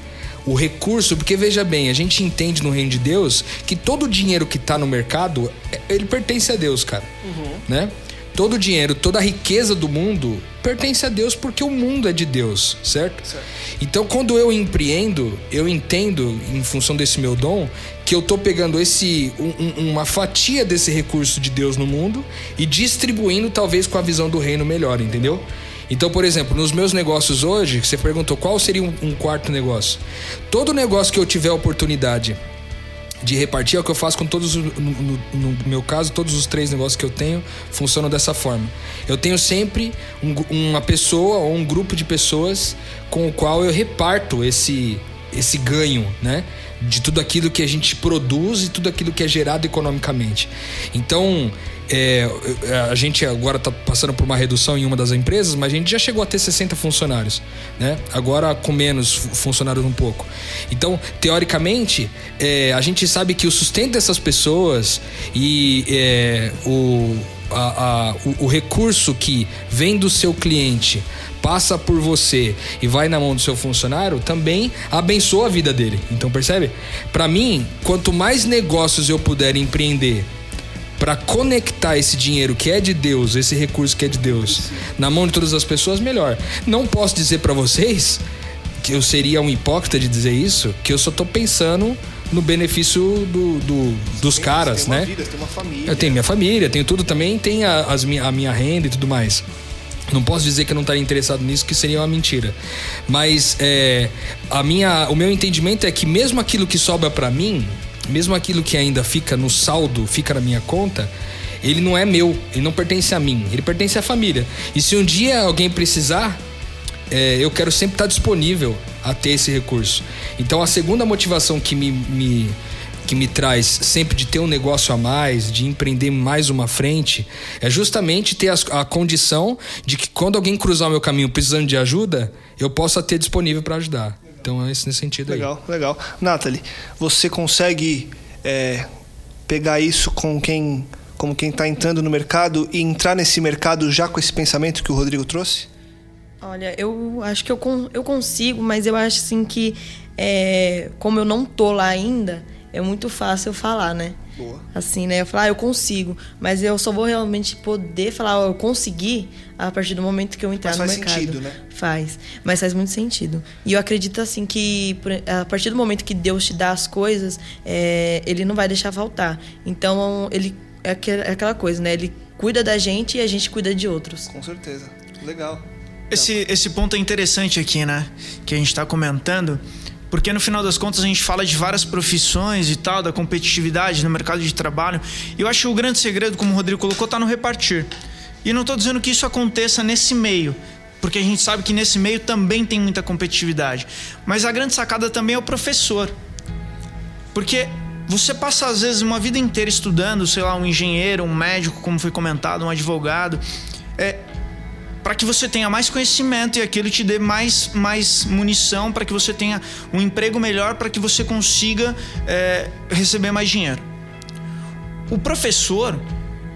o recurso, porque veja bem, a gente entende no reino de Deus que todo o dinheiro que está no mercado, é, ele pertence a Deus, cara. Uhum. Né? Todo o dinheiro, toda a riqueza do mundo pertence a Deus porque o mundo é de Deus, certo? certo? Então, quando eu empreendo, eu entendo, em função desse meu dom, que eu tô pegando esse um, uma fatia desse recurso de Deus no mundo e distribuindo talvez com a visão do reino melhor, entendeu? Então, por exemplo, nos meus negócios hoje, você perguntou qual seria um, quarto negócio. Todo negócio que eu tiver oportunidade de repartir é o que eu faço com todos, no, no, no, meu caso, todos os três negócios que eu tenho funcionam dessa forma. Eu tenho sempre um, uma pessoa ou um grupo de pessoas com o qual eu reparto esse, esse ganho, né? De tudo aquilo que a gente produz e tudo aquilo que é gerado economicamente. Então, é, é, a gente agora está passando por uma redução em uma das empresas, mas a gente já chegou a ter 60 funcionários, né? Agora com menos funcionários um pouco. Então, teoricamente, é, a gente sabe que o sustento dessas pessoas e é, o, a, a, o, o recurso que vem do seu cliente passa por você e vai na mão do seu funcionário, também abençoa a vida dele. Então percebe? Para mim, quanto mais negócios eu puder empreender para conectar esse dinheiro que é de Deus, esse recurso que é de Deus, na mão de todas as pessoas, melhor. Não posso dizer para vocês que eu seria um hipócrita de dizer isso, que eu só tô pensando no benefício do, do dos tem, caras, né? Vida, tem uma família. Eu tenho minha família, tenho tudo também, tem a, as, a minha renda e tudo mais. Não posso dizer que eu não estaria interessado nisso, que seria uma mentira. Mas é, a minha, o meu entendimento é que mesmo aquilo que sobra para mim, mesmo aquilo que ainda fica no saldo, fica na minha conta, ele não é meu, ele não pertence a mim, ele pertence à família. E se um dia alguém precisar, é, eu quero sempre estar disponível a ter esse recurso. Então a segunda motivação que me, me, que me traz sempre de ter um negócio a mais, de empreender mais uma frente, é justamente ter a, a condição de que quando alguém cruzar o meu caminho precisando de ajuda, eu possa ter disponível para ajudar. Então é nesse sentido legal, aí. Legal, legal. Nathalie, você consegue é, pegar isso com quem, como quem está entrando no mercado e entrar nesse mercado já com esse pensamento que o Rodrigo trouxe? Olha, eu acho que eu, eu consigo, mas eu acho assim que é, como eu não tô lá ainda, é muito fácil eu falar, né? Boa. Assim, né? Eu falar, ah, eu consigo. Mas eu só vou realmente poder falar, oh, eu consegui a partir do momento que eu entrar Mas no faz mercado. Faz sentido, né? Faz. Mas faz muito sentido. E eu acredito, assim, que a partir do momento que Deus te dá as coisas, é, Ele não vai deixar faltar. Então, Ele é, é aquela coisa, né? Ele cuida da gente e a gente cuida de outros. Com certeza. Legal. Esse, esse ponto é interessante aqui, né? Que a gente está comentando. Porque no final das contas a gente fala de várias profissões e tal, da competitividade no mercado de trabalho. E eu acho que o grande segredo, como o Rodrigo colocou, está no repartir. E não estou dizendo que isso aconteça nesse meio, porque a gente sabe que nesse meio também tem muita competitividade. Mas a grande sacada também é o professor. Porque você passa às vezes uma vida inteira estudando, sei lá, um engenheiro, um médico, como foi comentado, um advogado. É, para que você tenha mais conhecimento e aquilo te dê mais, mais munição para que você tenha um emprego melhor, para que você consiga é, receber mais dinheiro. O professor,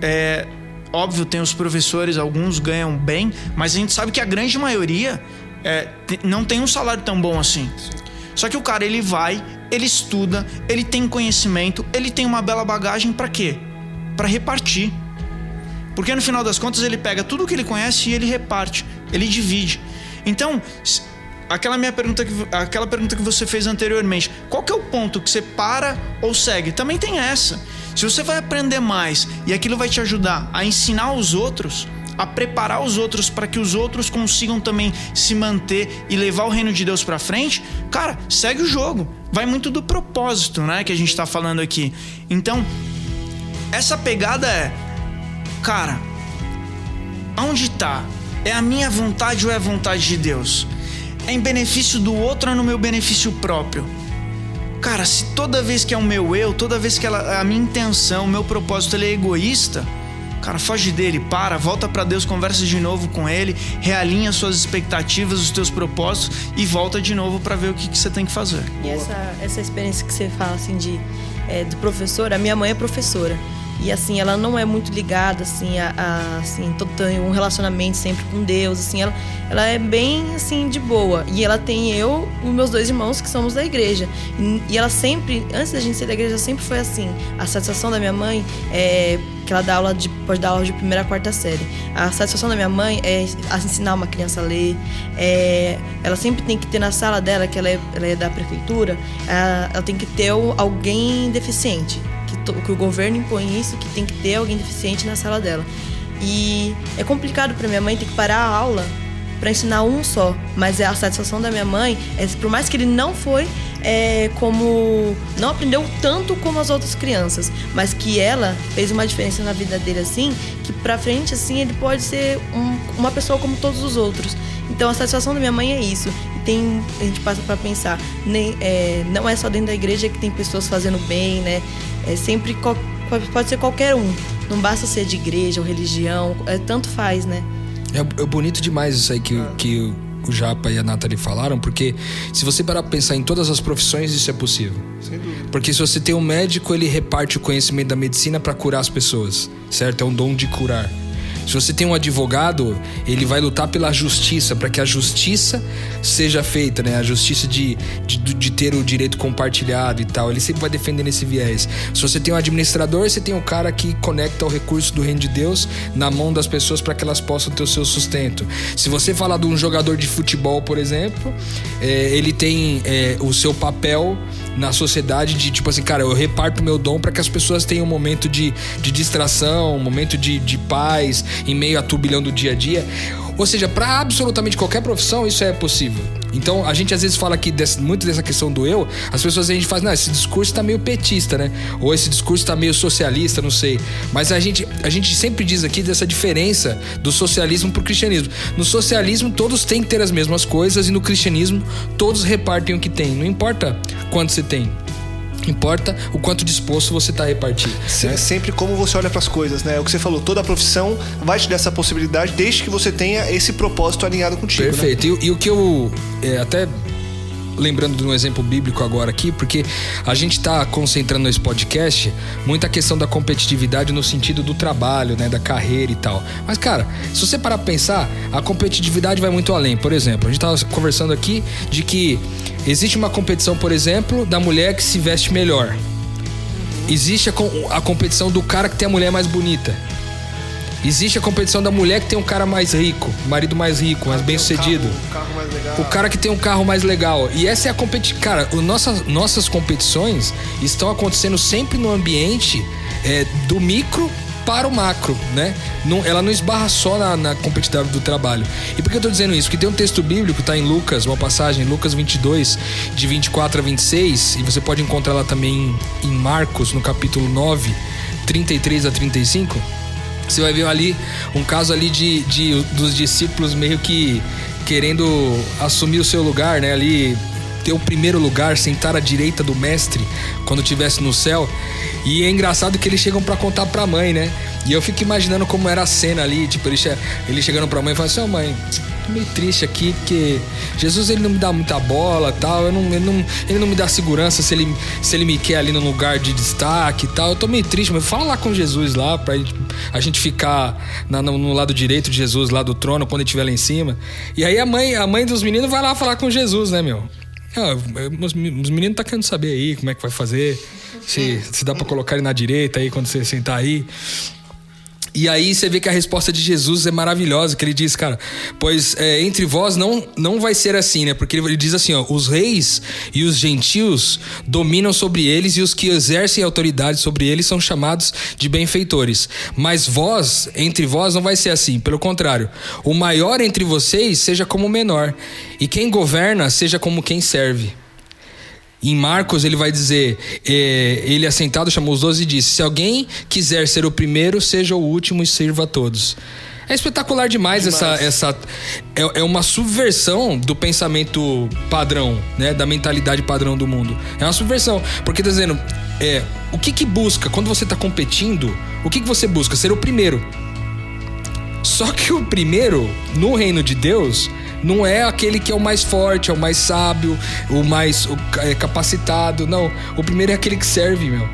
é, óbvio, tem os professores, alguns ganham bem, mas a gente sabe que a grande maioria é, não tem um salário tão bom assim. Só que o cara ele vai, ele estuda, ele tem conhecimento, ele tem uma bela bagagem para quê? Para repartir. Porque no final das contas ele pega tudo que ele conhece e ele reparte, ele divide. Então, aquela minha pergunta que, aquela pergunta que você fez anteriormente, qual que é o ponto que você para ou segue? Também tem essa. Se você vai aprender mais e aquilo vai te ajudar a ensinar os outros, a preparar os outros para que os outros consigam também se manter e levar o reino de Deus para frente, cara, segue o jogo. Vai muito do propósito, né, que a gente está falando aqui. Então, essa pegada é, cara, onde tá? É a minha vontade ou é a vontade de Deus? É em benefício do outro ou é no meu benefício próprio? Cara, se toda vez que é o meu eu, toda vez que ela, a minha intenção, o meu propósito ele é egoísta, cara, foge dele, para, volta para Deus, conversa de novo com ele, realinha suas expectativas, os teus propósitos e volta de novo para ver o que, que, você tem que fazer. E essa, essa experiência que você fala assim de é, do professor, a minha mãe é professora. E assim, ela não é muito ligada, assim, a, a assim, um relacionamento sempre com Deus, assim, ela, ela é bem, assim, de boa. E ela tem eu e meus dois irmãos que somos da igreja. E, e ela sempre, antes da gente ser da igreja, sempre foi assim. A satisfação da minha mãe é que ela dá aula de, pode dar aula de primeira a quarta série. A satisfação da minha mãe é ensinar uma criança a ler. É, ela sempre tem que ter na sala dela, que ela é, ela é da prefeitura, ela, ela tem que ter alguém deficiente que o governo impõe isso, que tem que ter alguém deficiente na sala dela. E é complicado para minha mãe ter que parar a aula para ensinar um só, mas é a satisfação da minha mãe, é, por mais que ele não foi é, como não aprendeu tanto como as outras crianças, mas que ela fez uma diferença na vida dele assim, que para frente assim ele pode ser um, uma pessoa como todos os outros. Então a satisfação da minha mãe é isso. E tem a gente passa para pensar, nem, é, não é só dentro da igreja que tem pessoas fazendo bem, né? É sempre pode ser qualquer um. Não basta ser de igreja ou religião, é, tanto faz, né? É, é bonito demais isso aí que, que o Japa e a Nathalie falaram, porque se você parar pra pensar em todas as profissões, isso é possível. Sem dúvida. Porque se você tem um médico, ele reparte o conhecimento da medicina para curar as pessoas, certo? É um dom de curar. Se você tem um advogado, ele vai lutar pela justiça, para que a justiça seja feita, né? A justiça de, de, de, ter o direito compartilhado e tal. Ele sempre vai defender esse viés. Se você tem um administrador, você tem um cara que conecta o recurso do reino de Deus na mão das pessoas para que elas possam ter o seu sustento. Se você falar de um jogador de futebol, por exemplo, é, ele tem é, o seu papel na sociedade de tipo assim, cara, eu reparto meu dom para que as pessoas tenham um momento de, de distração, um momento de, de paz em meio a turbilhão do dia a dia. Ou seja, para absolutamente qualquer profissão isso é possível. Então a gente às vezes fala aqui desse, muito dessa questão do eu, as pessoas a gente faz, não, esse discurso tá meio petista, né? Ou esse discurso tá meio socialista, não sei. Mas a gente, a gente sempre diz aqui dessa diferença do socialismo pro cristianismo. No socialismo todos têm que ter as mesmas coisas e no cristianismo todos repartem o que tem. Não importa quanto você tem. Importa o quanto disposto você está a repartir. né? Sempre como você olha para as coisas, né? O que você falou, toda a profissão vai te dar essa possibilidade desde que você tenha esse propósito alinhado contigo. Né? Perfeito. Né? E, e, o que eu é, até lembrando de um exemplo bíblico agora aqui, porque a gente está concentrando nesse podcast muita questão da competitividade no sentido do trabalho, né, da carreira e tal. Mas cara, se você parar para pensar, a competitividade vai muito além. Por exemplo, a gente estava conversando aqui de que existe uma competição, por exemplo, da mulher que se veste melhor. Existe a, a competição do cara que tem a mulher mais bonita. Existe a competição da mulher que tem um cara mais rico, marido mais rico, mais bem sucedido. Um carro, um carro mais legal. O cara que tem um carro mais legal. E essa é a competição. Cara, o nossas, nossas competições estão acontecendo sempre no ambiente é, do micro para o macro, né? Não, ela não esbarra só na, na competitividade do trabalho. E por que eu tô dizendo isso? Porque tem um texto bíblico, tá em Lucas, uma passagem, Lucas 22, de 24 a 26, e você pode encontrar lá também em Marcos, no capítulo 9, 33 a 35 você vai ver ali um caso ali de, de dos discípulos meio que querendo assumir o seu lugar, né? Ali ter o primeiro lugar, sentar à direita do mestre quando estivesse no céu. E é engraçado que eles chegam para contar pra mãe, né? E eu fico imaginando como era a cena ali, tipo, ele, che ele chegando pra mãe e falando assim, oh, mãe, meio triste aqui, porque Jesus ele não me dá muita bola tal, eu não, ele, não, ele não me dá segurança se ele, se ele me quer ali no lugar de destaque e tal. Eu tô meio triste, mas fala lá com Jesus lá, pra a gente ficar na, no, no, lado direito de Jesus, lá do trono, quando ele estiver lá em cima. E aí a mãe, a mãe dos meninos vai lá falar com Jesus, né, meu? Ah, os meninos tá querendo saber aí como é que vai fazer, se, se dá para colocar ele na direita aí quando você sentar aí. E aí você vê que a resposta de Jesus é maravilhosa, que ele diz, cara, pois é, entre vós não, não vai ser assim, né? Porque ele diz assim, ó, os reis e os gentios dominam sobre eles e os que exercem autoridade sobre eles são chamados de benfeitores. Mas vós, entre vós, não vai ser assim. Pelo contrário, o maior entre vocês seja como o menor, e quem governa seja como quem serve. Em Marcos, ele vai dizer: é, ele assentado chamou os doze e disse: Se alguém quiser ser o primeiro, seja o último e sirva a todos. É espetacular demais, demais. essa. essa é, é, uma subversão do pensamento padrão, né? Da mentalidade padrão do mundo. É uma subversão. Porque tá dizendo, é, o que que busca quando você tá competindo? O que que você busca? Ser o primeiro. Só que o primeiro, no reino de Deus, não é aquele que é o mais forte, é o mais sábio, o mais é, capacitado. Não. O primeiro é aquele que serve, meu.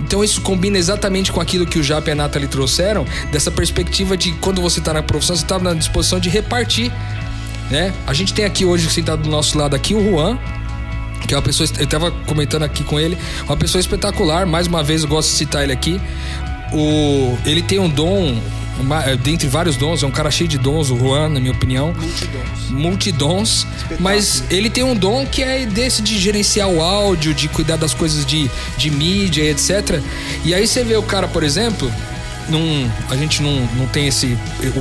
Então isso combina exatamente com aquilo que o Jap e a Nathalie trouxeram, dessa perspectiva de quando você está na profissão, você está na disposição de repartir. Né? A gente tem aqui hoje, sentado do nosso lado aqui, o Juan, que é uma pessoa, eu estava comentando aqui com ele, uma pessoa espetacular, mais uma vez eu gosto de citar ele aqui. O, ele tem um dom uma, é, dentre vários dons, é um cara cheio de dons, o Juan, na minha opinião. Multidons. Multidons. Mas ele tem um dom que é desse de gerenciar o áudio, de cuidar das coisas de, de mídia etc. E aí você vê o cara, por exemplo, num, a gente não, não tem esse.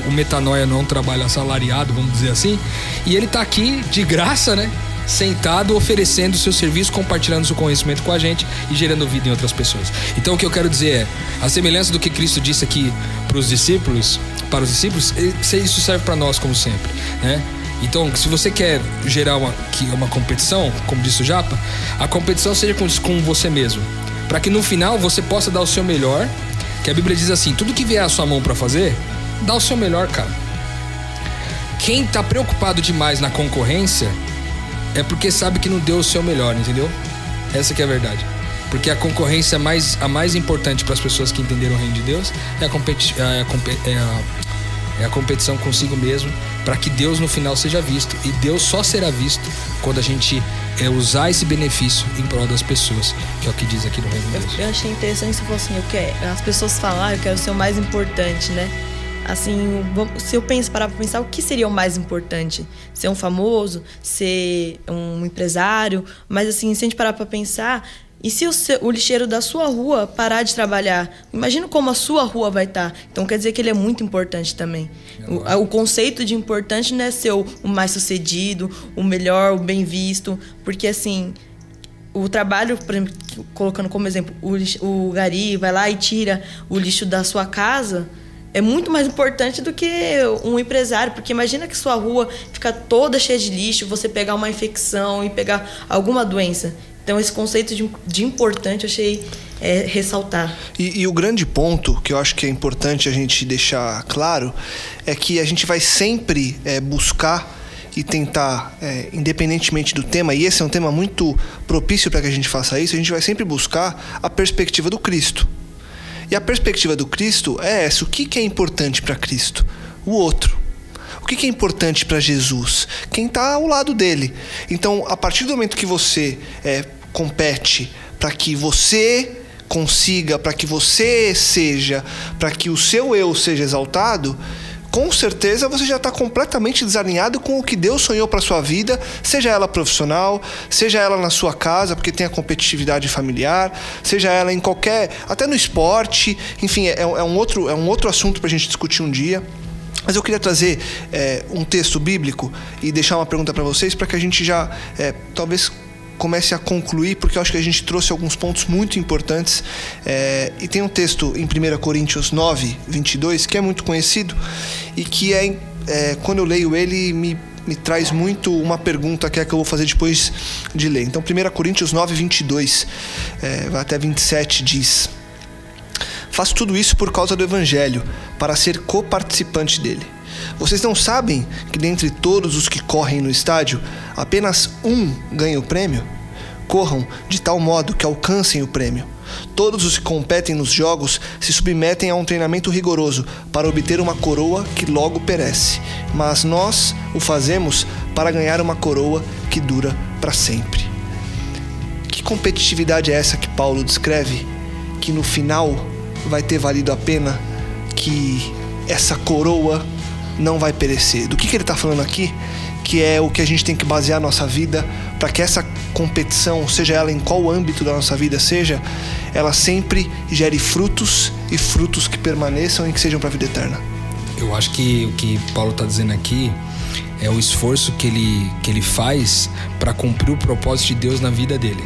O Metanoia não é um trabalho assalariado, vamos dizer assim. E ele tá aqui de graça, né? Sentado oferecendo seu serviço, compartilhando seu conhecimento com a gente e gerando vida em outras pessoas. Então o que eu quero dizer é, a semelhança do que Cristo disse aqui para os discípulos, para os discípulos, isso serve para nós como sempre, né? Então, se você quer gerar uma, uma competição, como disse o Japa, a competição seja com, com você mesmo. Para que no final você possa dar o seu melhor. Que a Bíblia diz assim: tudo que vier à sua mão para fazer, dá o seu melhor, cara. Quem tá preocupado demais na concorrência é porque sabe que não deu o seu melhor, entendeu? Essa que é a verdade. Porque a concorrência mais, a mais importante para as pessoas que entenderam o reino de Deus é a, competi é a, é a, é a competição consigo mesmo, para que Deus no final seja visto. E Deus só será visto quando a gente é, usar esse benefício em prol das pessoas, que é o que diz aqui no reino de Deus. Eu, eu achei interessante se fosse assim, eu quero, as pessoas falar, ah, eu quero ser o mais importante, né? Assim, se eu penso, parar para pensar, o que seria o mais importante? Ser um famoso? Ser um empresário? Mas assim, se a gente parar para pensar, e se o, seu, o, lixeiro da sua rua parar de trabalhar? Imagina como a sua rua vai estar. Tá. Então quer dizer que ele é muito importante também. O, o, conceito de importante não é ser o, o mais sucedido, o melhor, o bem visto. Porque assim, o trabalho, por exemplo, colocando como exemplo, o, lixo, o gari vai lá e tira o lixo da sua casa é muito mais importante do que um empresário, porque imagina que sua rua fica toda cheia de lixo, você pegar uma infecção e pegar alguma doença. Então esse conceito de, de importante eu achei é, ressaltar. E, e, o grande ponto que eu acho que é importante a gente deixar claro é que a gente vai sempre é, buscar e tentar, é, independentemente do tema, e esse é um tema muito propício para que a gente faça isso, a gente vai sempre buscar a perspectiva do Cristo. E a perspectiva do Cristo é essa: o que, é importante para Cristo? O outro. O que, é importante para Jesus? Quem está ao lado dele. Então, a partir do momento que você é, compete para que você consiga, para que você seja, para que o seu eu seja exaltado, com certeza você já está completamente desalinhado com o que Deus sonhou para sua vida, seja ela profissional, seja ela na sua casa, porque tem a competitividade familiar, seja ela em qualquer, até no esporte, enfim, é, é um outro é um outro assunto para a gente discutir um dia. Mas eu queria trazer é, um texto bíblico e deixar uma pergunta para vocês para que a gente já é, talvez comece a concluir, porque eu acho que a gente trouxe alguns pontos muito importantes. É, e tem um texto em 1 Coríntios 9, 22, que é muito conhecido e que é, é quando eu leio ele, me, me traz muito uma pergunta que é que eu vou fazer depois de ler. Então, 1 Coríntios 9, 22, é, até 27, diz. Faço tudo isso por causa do Evangelho, para ser coparticipante dele. Vocês não sabem que dentre todos os que correm no estádio, apenas um ganha o prêmio? Corram de tal modo que alcancem o prêmio. Todos os que competem nos jogos se submetem a um treinamento rigoroso para obter uma coroa que logo perece, mas nós o fazemos para ganhar uma coroa que dura para sempre. Que competitividade é essa que Paulo descreve? Que no final vai ter valido a pena? Que essa coroa não vai perecer. Do que, que ele está falando aqui? Que é o que a gente tem que basear a nossa vida para que essa competição, seja ela em qual âmbito da nossa vida seja, ela sempre gere frutos e frutos que permaneçam e que sejam para a vida eterna. Eu acho que o que Paulo está dizendo aqui é o esforço que ele, que ele faz para cumprir o propósito de Deus na vida dele.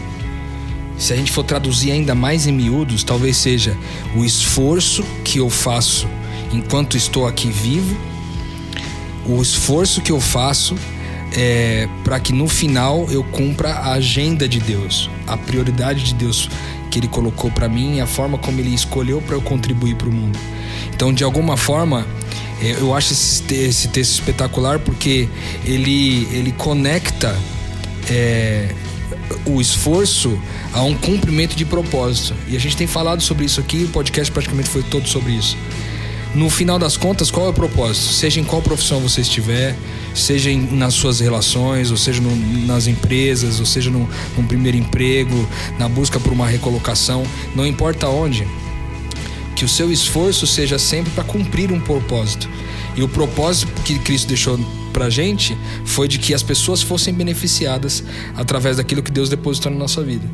Se a gente for traduzir ainda mais em miúdos, talvez seja o esforço que eu faço enquanto estou aqui vivo, o esforço que eu faço é, para que no final eu cumpra a agenda de Deus, a prioridade de Deus que Ele colocou para mim, a forma como Ele escolheu para eu contribuir para o mundo. Então, de alguma forma, é, eu acho esse, esse texto espetacular porque ele, ele conecta é, o esforço a um cumprimento de propósito. E a gente tem falado sobre isso aqui, o podcast praticamente foi todo sobre isso. No final das contas, qual é o propósito? Seja em qual profissão você estiver, seja em, nas suas relações, ou seja no, nas empresas, ou seja num primeiro emprego, na busca por uma recolocação, não importa onde, que o seu esforço seja sempre para cumprir um propósito. E o propósito que Cristo deixou pra gente foi de que as pessoas fossem beneficiadas através daquilo que Deus depositou na nossa vida.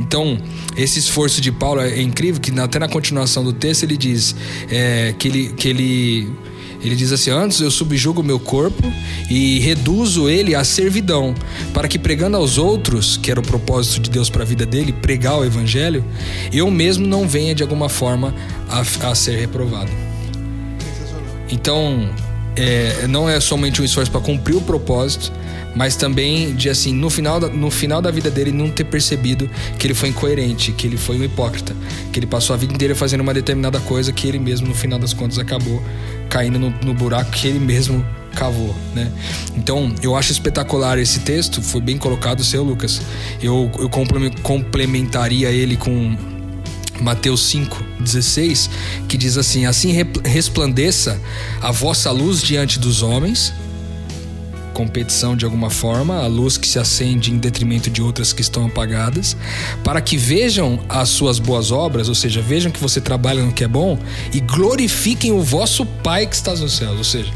Então, esse esforço de Paulo é incrível, que até na continuação do texto ele diz é, que ele. Que ele ele diz assim: Antes eu subjugo o meu corpo e reduzo ele à servidão, para que pregando aos outros, que era o propósito de Deus para a vida dele, pregar o evangelho, eu mesmo não venha de alguma forma a, a ser reprovado. Então, é, não é somente um esforço para cumprir o propósito, mas também de assim, no final, da, no final da vida dele, não ter percebido que ele foi incoerente, que ele foi um hipócrita, que ele passou a vida inteira fazendo uma determinada coisa que ele mesmo, no final das contas, acabou caindo no, no buraco que ele mesmo cavou, né? Então, eu acho espetacular esse texto, foi bem colocado, seu Lucas. Eu, eu complementaria ele com Mateus 5, 16, que diz assim: Assim resplandeça a vossa luz diante dos homens, competição de alguma forma, a luz que se acende em detrimento de outras que estão apagadas, para que vejam as suas boas obras, ou seja, vejam que você trabalha no que é bom e glorifiquem o vosso Pai que está nos céus. Ou seja,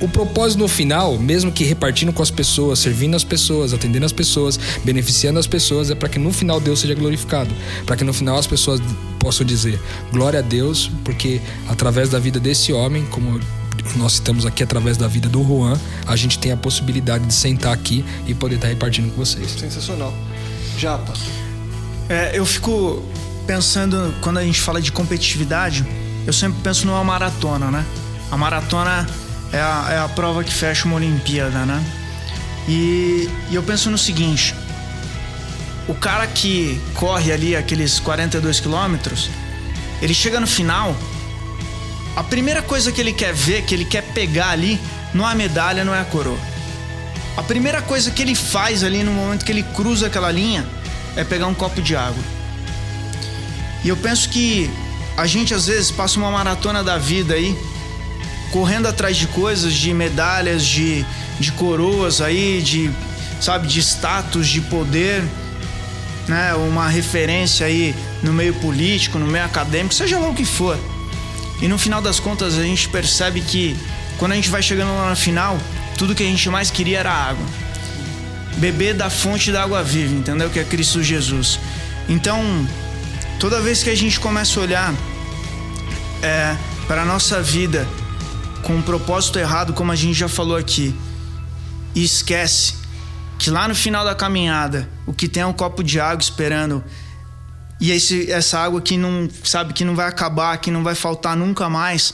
o propósito no final, mesmo que repartindo com as pessoas, servindo as pessoas, atendendo as pessoas, beneficiando as pessoas, é para que no final Deus seja glorificado, para que no final as pessoas possam dizer glória a Deus, porque através da vida desse homem, como nós citamos aqui através da vida do Juan, a gente tem a possibilidade de sentar aqui e poder estar repartindo com vocês. Sensacional. Japa. É, eu fico pensando, quando a gente fala de competitividade, eu sempre penso numa maratona, né? A maratona é a, é a prova que fecha uma Olimpíada, né? E, e eu penso no seguinte: o cara que corre ali aqueles 42 quilômetros, ele chega no final, a primeira coisa que ele quer ver, que ele quer pegar ali, não é a medalha, não é a coroa. A primeira coisa que ele faz ali no momento que ele cruza aquela linha é pegar um copo de água. E eu penso que a gente às vezes passa uma maratona da vida aí, correndo atrás de coisas, de medalhas, de, de coroas aí, de, sabe, de status, de poder, né? Uma referência aí no meio político, no meio acadêmico, seja lá o que for. E no final das contas a gente percebe que quando a gente vai chegando lá no final, tudo que a gente mais queria era água. Beber da fonte da água viva, entendeu? Que é Cristo Jesus. Então, toda vez que a gente começa a olhar é, para a nossa vida com um propósito errado, como a gente já falou aqui, e esquece que lá no final da caminhada, o que tem é um copo de água esperando e esse, essa água que não sabe que não vai acabar, que não vai faltar nunca mais.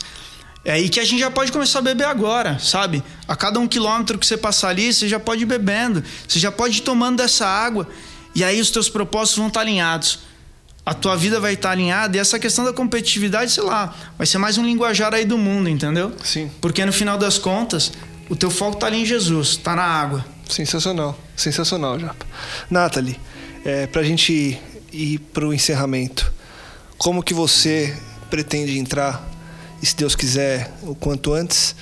É aí que a gente já pode começar a beber agora, sabe? A cada um quilômetro que você passar ali, você já pode ir bebendo, você já pode ir tomando dessa água, e aí os teus propósitos vão estar alinhados. A tua vida vai estar alinhada, e essa questão da competitividade, sei lá, vai ser mais um linguajar aí do mundo, entendeu? Sim. Porque no final das contas, o teu foco está ali em Jesus, está na água. Sensacional, sensacional, Japa. Nathalie, é, pra gente ir para o encerramento. Como que você pretende entrar, e se Deus quiser, o quanto antes?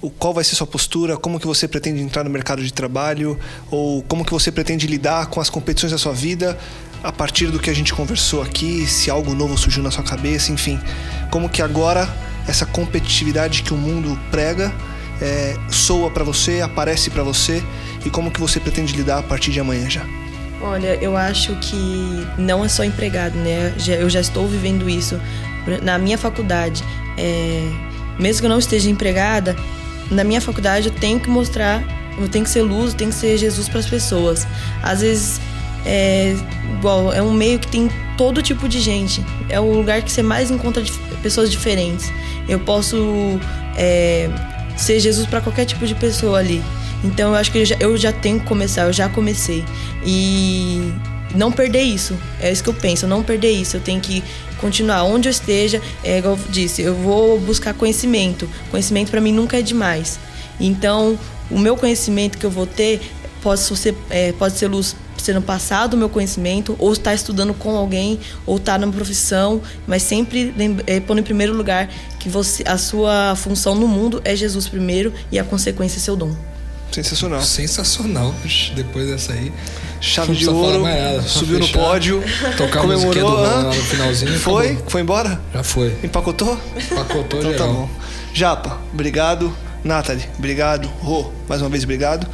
o qual vai ser sua postura, como que você pretende entrar no mercado de trabalho, ou como que você pretende lidar com as competições da sua vida a partir do que a gente conversou aqui, se algo novo surgiu na sua cabeça, enfim. Como que agora essa competitividade que o mundo prega é, soa para você, aparece para você e como que você pretende lidar a partir de amanhã já? Olha, eu acho que não é só empregado, né? Eu já estou vivendo isso na minha faculdade. É, mesmo que eu não esteja empregada, na minha faculdade eu tenho que mostrar, eu tenho que ser luz, eu tenho que ser Jesus para as pessoas. Às vezes é é um meio que tem todo tipo de gente. É o lugar que você mais encontra pessoas diferentes. Eu posso é, ser Jesus para qualquer tipo de pessoa ali. Então eu acho que eu já, eu já tenho que começar, eu já comecei. E não perder isso. É isso que eu penso, não perder isso. Eu tenho que continuar onde eu esteja. É igual eu disse, eu vou buscar conhecimento. Conhecimento para mim nunca é demais. Então, o meu conhecimento que eu vou ter pode ser, é, pode ser luz sendo passado o meu conhecimento, ou estar estudando com alguém, ou estar numa profissão, mas sempre é, pondo em primeiro lugar que você, a sua função no mundo é Jesus primeiro e a consequência é seu dom. Sensacional. Sensacional. Depois dessa aí. Chave de ouro, nada, subiu fechar, no pódio, tocar comemorou. Do lá no finalzinho. Foi? Acabou. Foi embora? Já foi. Empacotou? Empacotou, então geral. tá bom. Japa, obrigado. Nathalie, obrigado. Rô, mais uma vez obrigado.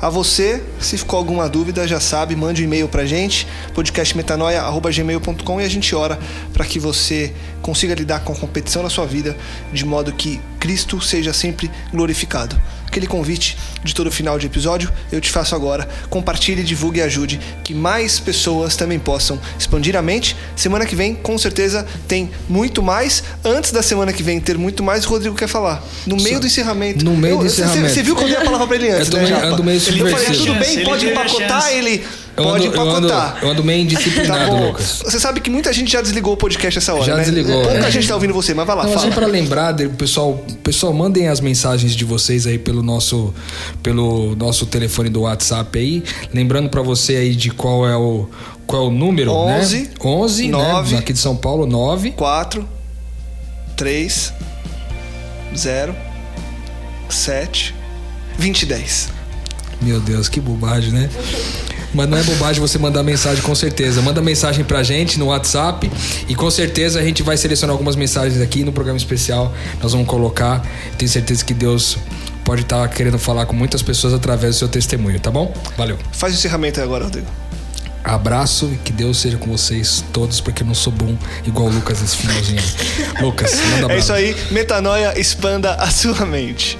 A você, se ficou alguma dúvida, já sabe, mande um e-mail pra gente, podcastmetanoia.gmail.com e a gente ora para que você consiga lidar com a competição na sua vida de modo que Cristo seja sempre glorificado aquele convite de todo final de episódio, eu te faço agora. Compartilhe, divulgue e ajude que mais pessoas também possam expandir a mente. Semana que vem, com certeza, tem muito mais. Antes da semana que vem ter muito mais, o Rodrigo quer falar. No meio do encerramento. No meio eu, do encerramento. Você, viu que eu dei a palavra pra ele antes, eu né, Japa? Ando meio ele falei, tudo bem, pode empacotar, ele... Eu Pode ando, empacotar. Eu ando, eu ando meio indisciplinado, tá Lucas. Você sabe que muita gente já desligou o podcast essa hora, já né? desligou. Pouca é. gente tá ouvindo você, mas vai lá, Não, fala. Só pra lembrar, pessoal, pessoal, mandem as mensagens de vocês aí pelo nosso, pelo nosso telefone do WhatsApp aí. Lembrando para você aí de qual é o, qual é o número, 11, né? 11, 9, né? Aqui de São Paulo, 9. 4, 3, 0, 7, 20 e 10. Meu Deus, que bobagem, né? Mas não é bobagem você mandar mensagem, com certeza. Manda mensagem pra gente no WhatsApp e com certeza a gente vai selecionar algumas mensagens aqui no programa especial. Nós vamos colocar. Tenho certeza que Deus pode estar querendo falar com muitas pessoas através do seu testemunho, tá bom? Valeu. Faz o encerramento aí agora, Rodrigo. Abraço e que Deus seja com vocês todos, porque eu não sou bom igual o Lucas nesse finalzinho. Lucas, manda abraço. É isso aí, metanoia, expanda a sua mente.